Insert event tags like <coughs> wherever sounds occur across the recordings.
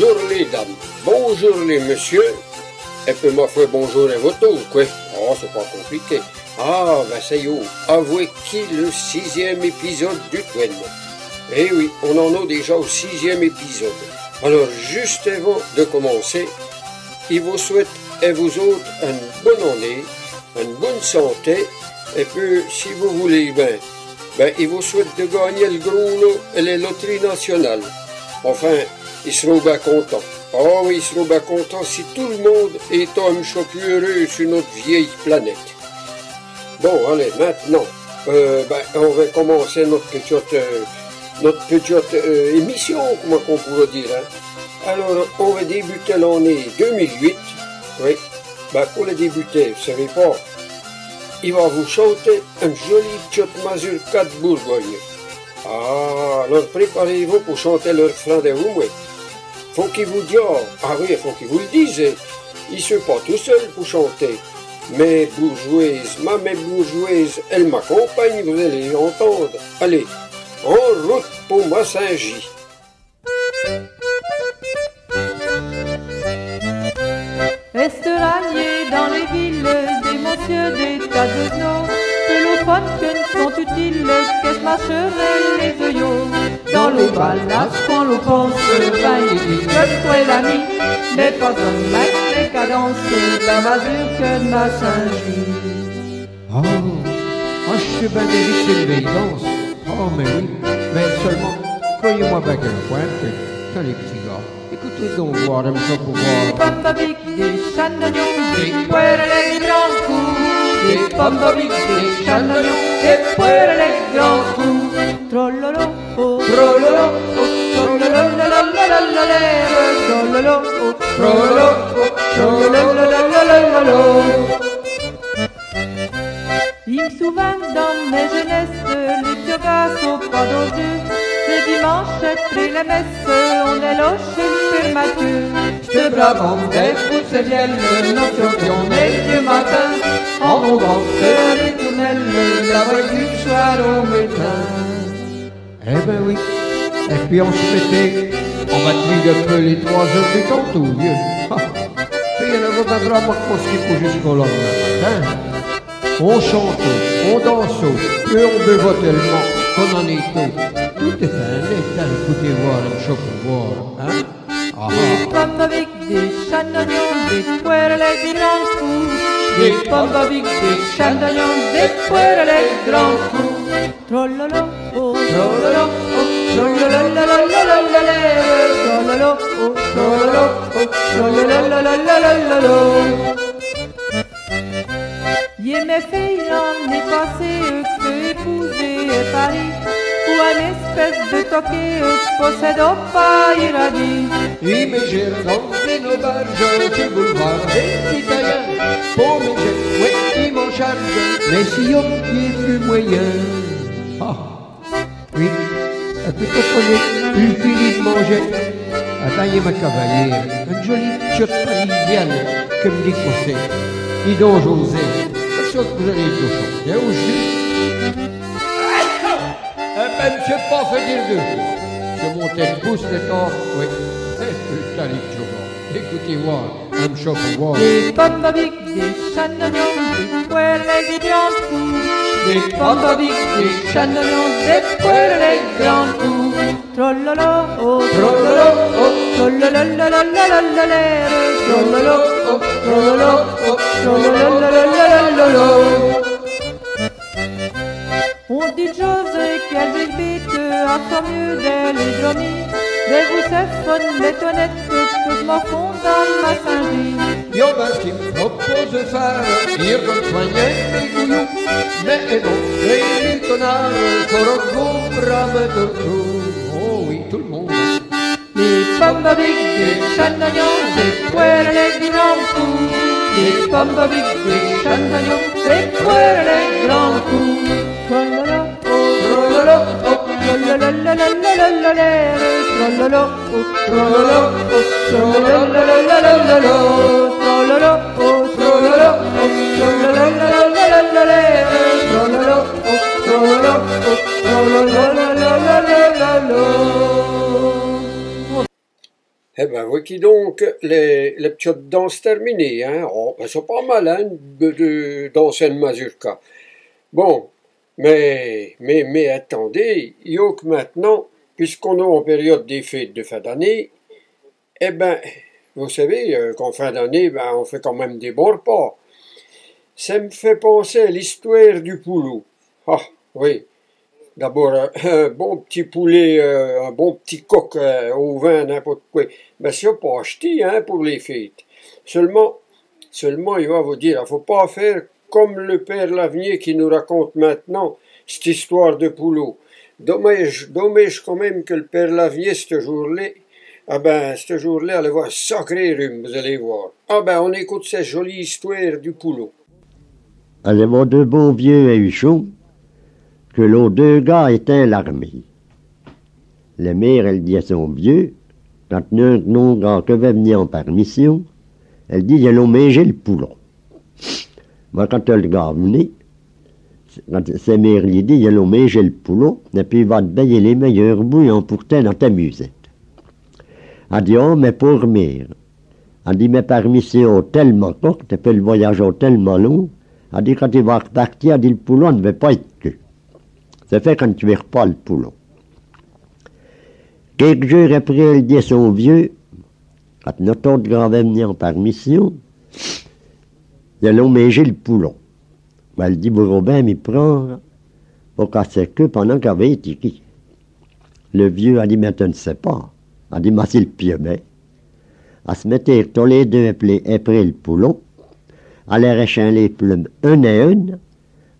Bonjour les dames, bonjour les messieurs, et puis ma foi bonjour à votre quoi? Oh, c'est pas compliqué. Ah, ben ça y est, avouez qui le sixième épisode du Twin? Eh oui, on en a déjà au sixième épisode. Alors, juste avant de commencer, il vous souhaite et vous autres une bonne année, une bonne santé, et puis si vous voulez, ben, ben, il vous souhaite de gagner le gros lot et les loteries nationales. Enfin, ils seront bien contents. Oh ils seront bien contents si tout le monde est un peu plus heureux sur notre vieille planète. Bon, allez, maintenant, euh, ben, on va commencer notre petite, euh, notre petite euh, émission, comment on pourrait dire. Hein. Alors, on va débuter l'année 2008. Oui, ben, pour le débuter, vous savez pas, il va vous chanter un joli petite mazurka de Bourgogne. Ah, alors préparez-vous pour chanter leur refrain de vous, Faut qu'il vous dise, ah oui, faut qu'il vous le dise. Il ne sont pas tout seul pour chanter. Mes bourgeoises, ma mère bourgeoise, elle m'accompagne, vous allez entendre. Allez, en route pour Massingy. Estelanier dans les villes, des messieurs des tas de téléphones que ne sont utiles, qu'est-ce marcherait les œillaux Dans le ballas, quand l'on pense, ben il dit que toi l'ami, mais pas un mec les cadences, la masure que de ma Saint-Gilles. Oh, oh, je suis bien délicieux de danse. Oh, mais oui, mais seulement, croyez-moi bien qu'un que t'as les petits gars. Écoutez donc voir, un peu pour voir. Pommes avec des chandeliers, des poêles les grands coups. Des pommes avec des chandeliers, des poêles les grands coups. Trollolo, Il me souvient dans mes jeunesses, les gars sont pas d'odieux. Les dimanches, après la messe, on est là chez Mathieu. J'te bravandais pour ces notions on est vieux matin, en sur les tournelles, la voix du soir au matin. Eh ben oui, et puis on se mettait, on battit un peu les trois heures du tantôt, vieux. Puis il y avait vraiment qu'on jusqu'au lendemain matin. On chante, on danse, et on buvait tellement qu'on en est tout. Tout est un état, écoutez voir un choc voir, hein? Ah coups. Des bombovic, des chandalions, des poêles à l'écran Trollolo, oh, trollolo, oh, trololo, oh, trollolo, oh, trololo, Ye me fait, j'en ai passé, que épousé à Paris. Ou un espèce de toqué possède au pas Oui, mais j'ai rencontré nos barges du boulevard des Italiens. Pour mes jets, ouais, ils m'en chargent, mais si on qui est plus moyen. Ah, oui, et puis comprenez, une fille de manger. Attendez ma cavalière, une jolie petite parisienne que me dit c'est? Dis donc, José, quelque chose que vous allez tout chanter aujourd'hui. Eh ben, je sais pas fait dire deux. Je montais le pouce, le temps, oui. Eh, putain, les. Écoutez-moi, un choc pour voir. Des avec des des poêles les coups Des des des poêles les coups Trollolo, oh, trollolo, oh, Trollolo, oh, trollolo, oh, On dit José qu'elle débite à fois mieux d'elle et Johnny Mais vous savez, les tonnettes que je m'en fond dans ma Saint-Gilles Yo, ben, ce qui me propose de faire, dire comme soigner les gouillons. Mais non, les tonnards, corocco, brave tortue. Oh oui, tout le monde. Les pommes avec des chandeliers, des poêles les grands coups. Les pommes avec des chandeliers, des poêles les grands coups. Eh ben voici donc les, les petites danses terminées. Hein? Oh, ben, c'est pas mal, hein, de, de danser une mazurka. Bon, mais, mais, mais attendez, il y a que maintenant, puisqu'on est en période des fêtes de fin d'année, eh ben, vous savez euh, qu'en fin d'année, ben, on fait quand même des bons repas. Ça me fait penser à l'histoire du poulot. Ah, oui. D'abord, un, bon petit poulet, euh, un bon petit coq euh, au vin, n'importe quoi. Ben, c'est pas acheté, hein, pour les fêtes. Seulement, seulement, il va vous dire, il faut pas faire comme le père Lavenier qui nous raconte maintenant cette histoire de poulot. Dommage, dommage quand même que le père Lavenier, ce jour-là, ah ben, ce jour-là, allait voir sacré rhume, vous allez voir. Ah ben, on écoute cette jolie histoire du poulot. Allez voir deux bons vieux et chaud que l'autre deux gars étaient l'armée. La mère, elle dit à son vieux, quand un non gars que va venir en permission, elle dit, allons manger le poulon. Sa mère lui dit, allons manger le poulon, et puis il va te payer les meilleurs bouillons pour toi dans ta musette. Elle dit, oh, mais pour mère. Elle dit, mais permission tellement courte, et puis le voyage est tellement long, elle dit, quand il va repartir, dit, le poulon ne va pas être que. Ça fait quand tu verras pas le poulon. Quelques jours après, elle dit son vieux, quand notre autre grand venir en permission, allons manger le poulon. Ben, elle dit, vous Robin m'y prend pour casser que pendant qu'elle avait été qui. Le vieux a dit, mais tu ne sais pas. Elle dit, mais c'est le mais. Elle se mettait tous les deux après, après le poulon, elle arrachait les plumes une et une,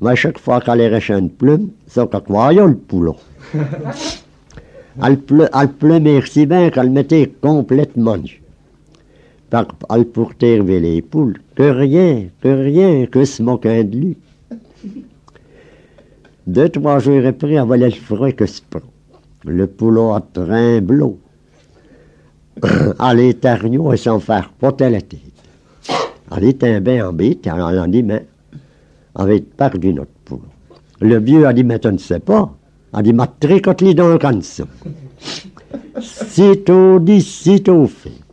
mais à chaque fois qu'elle arrachait une plume, c'est qu'elle voyait le poulon. <laughs> elle, plumait si bien qu'elle mettait complètement nue. Par, elle portait les poules, que rien, que rien, que se moquait de lui. Deux, trois jours après, elle volait le fruit que se prend. Le poulon a tremblot. est argno et s'en faire porter la tête. Est un bain en bête, elle a dit, mais on va perdu notre poule. Le vieux a dit, mais tu ne sais pas. A dit, ma tricote-les dans le canson. Sitôt dit, sitôt fait.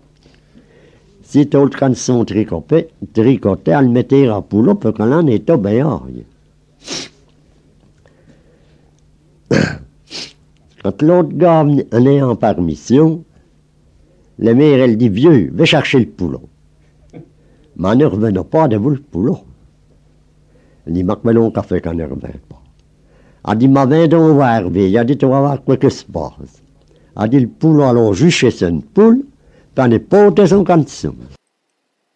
Sitôt le canson tricoté, elle à poulot pour qu'on en ait au béaille. <coughs> Quand l'autre gars est en permission, la mère, elle dit, vieux, va chercher le poulon. Mais ne revenons pas de vous le poulon. Elle dit, marque mon café quand ne revient pas. Elle dit, ma viens donc voir, elle a dit, tu vas voir quoi que se passe. Elle dit, le poulon, allons jucher une poule,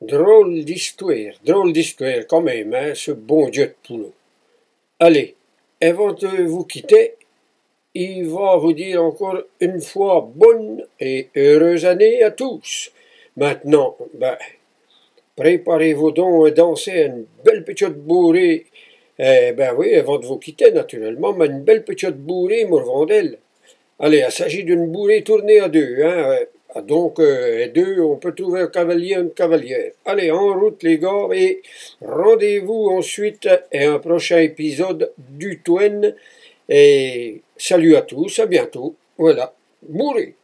Drôle d'histoire, drôle d'histoire quand même, hein, ce bon Dieu de poulot. Allez, avant de vous quitter, il va vous dire encore une fois bonne et heureuse année à tous. Maintenant, ben, préparez-vous donc à danser une belle petite bourrée. Eh ben oui, avant de vous quitter, naturellement, mais une belle petite bourrée, Morvandel. Allez, il s'agit d'une bourrée tournée à deux, hein. Ah, Donc, euh, deux, on peut trouver un cavalier, une cavalière. Allez, en route, les gars, et rendez-vous ensuite à un prochain épisode du Twin. Et salut à tous, à bientôt. Voilà, bourré.